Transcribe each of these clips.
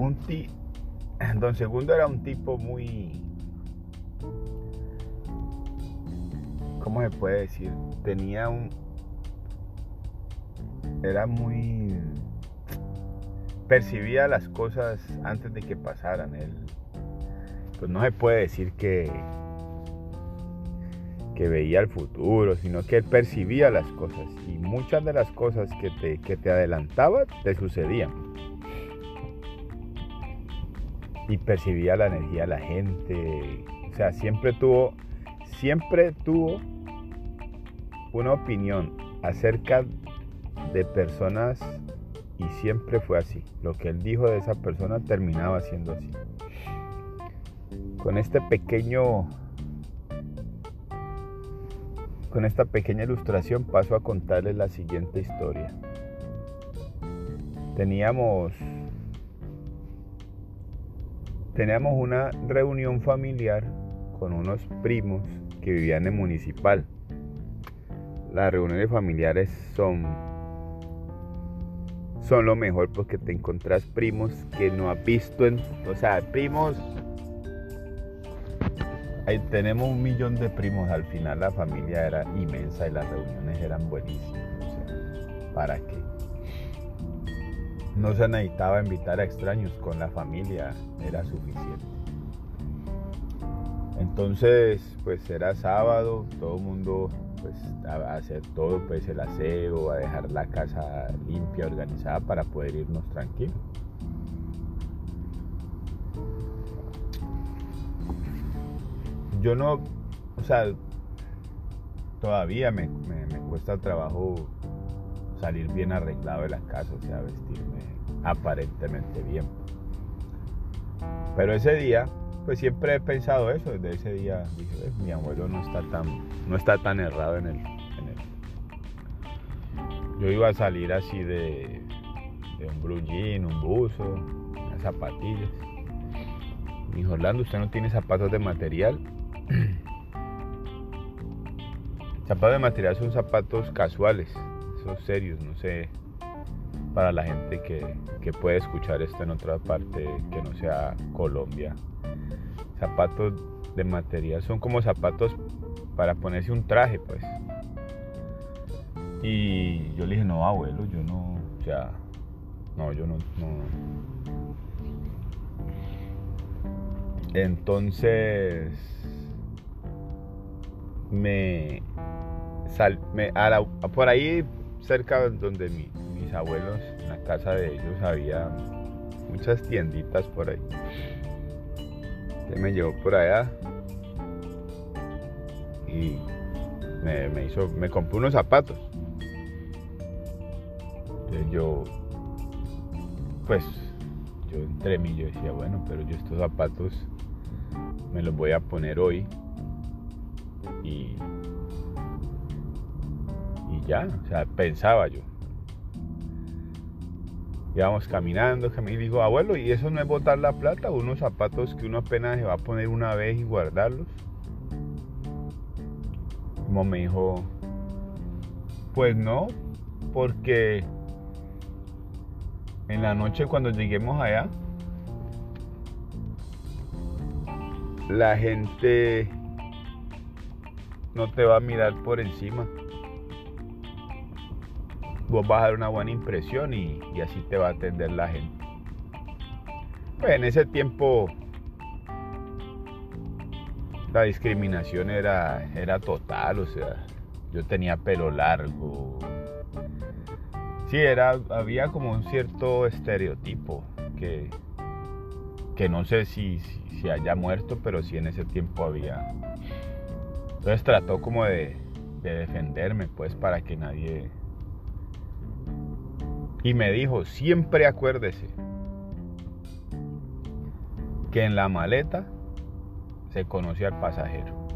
un ti, don Segundo era un tipo muy, ¿cómo se puede decir? Tenía un, era muy, percibía las cosas antes de que pasaran. Él, pues no se puede decir que, que veía el futuro, sino que él percibía las cosas y muchas de las cosas que te, que te adelantaba te sucedían. Y percibía la energía de la gente, o sea, siempre tuvo, siempre tuvo una opinión acerca de personas y siempre fue así. Lo que él dijo de esa persona terminaba siendo así. Con este pequeño con esta pequeña ilustración paso a contarles la siguiente historia. Teníamos teníamos una reunión familiar con unos primos que vivían en municipal. Las reuniones familiares son son lo mejor porque te encontrás primos que no has visto en, o sea, primos Ahí tenemos un millón de primos, al final la familia era inmensa y las reuniones eran buenísimas. ¿para qué? No se necesitaba invitar a extraños, con la familia era suficiente. Entonces, pues era sábado, todo el mundo pues a hacer todo, pues el aseo, a dejar la casa limpia, organizada para poder irnos tranquilos. yo no, o sea, todavía me, cuesta trabajo salir bien arreglado de la casa, o sea, vestirme aparentemente bien. Pero ese día, pues siempre he pensado eso, desde ese día dije, mi abuelo no está tan, no está tan errado en el. Yo iba a salir así de, de un blue un buzo, unas zapatillas. Me dijo, Orlando, ¿usted no tiene zapatos de material? zapatos de material son zapatos casuales, son serios, no sé, para la gente que, puede escuchar esto en otra parte que no sea Colombia. Zapatos de material son como zapatos para ponerse un traje, pues. Y yo le dije, no, abuelo, yo no, o sea, no, yo no, no. Entonces, me, sal, me por ahí cerca donde mis abuelos, en la casa de ellos, había muchas tienditas por ahí. me llevó por allá y me, hizo, me compró unos zapatos. Entonces yo, pues, yo entre mí yo decía, bueno, pero yo estos zapatos me los voy a poner hoy y, ya, o sea, pensaba yo. Íbamos caminando, y digo, abuelo, ¿y eso no es botar la plata? Unos zapatos que uno apenas se va a poner una vez y guardarlos. Como me dijo, pues no, porque en la noche cuando lleguemos allá, la gente no te va a mirar por encima. Vos vas a dar una buena impresión y, así te va a atender la gente. Pues en ese tiempo la discriminación era, era total, o sea, yo tenía pelo largo. Sí, era, había como un cierto estereotipo que, que no sé si, si, haya muerto, pero sí en ese tiempo había, entonces trató como de, defenderme, pues, para que nadie... Y me dijo, siempre acuérdese que en la maleta se conoce al pasajero.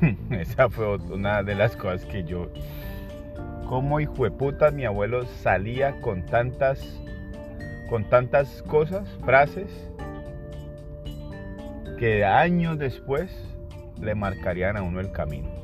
Esa fue una de las cosas que yo, como hijo de puta, mi abuelo salía con tantas, con tantas cosas, frases, que años después le marcarían a uno el camino.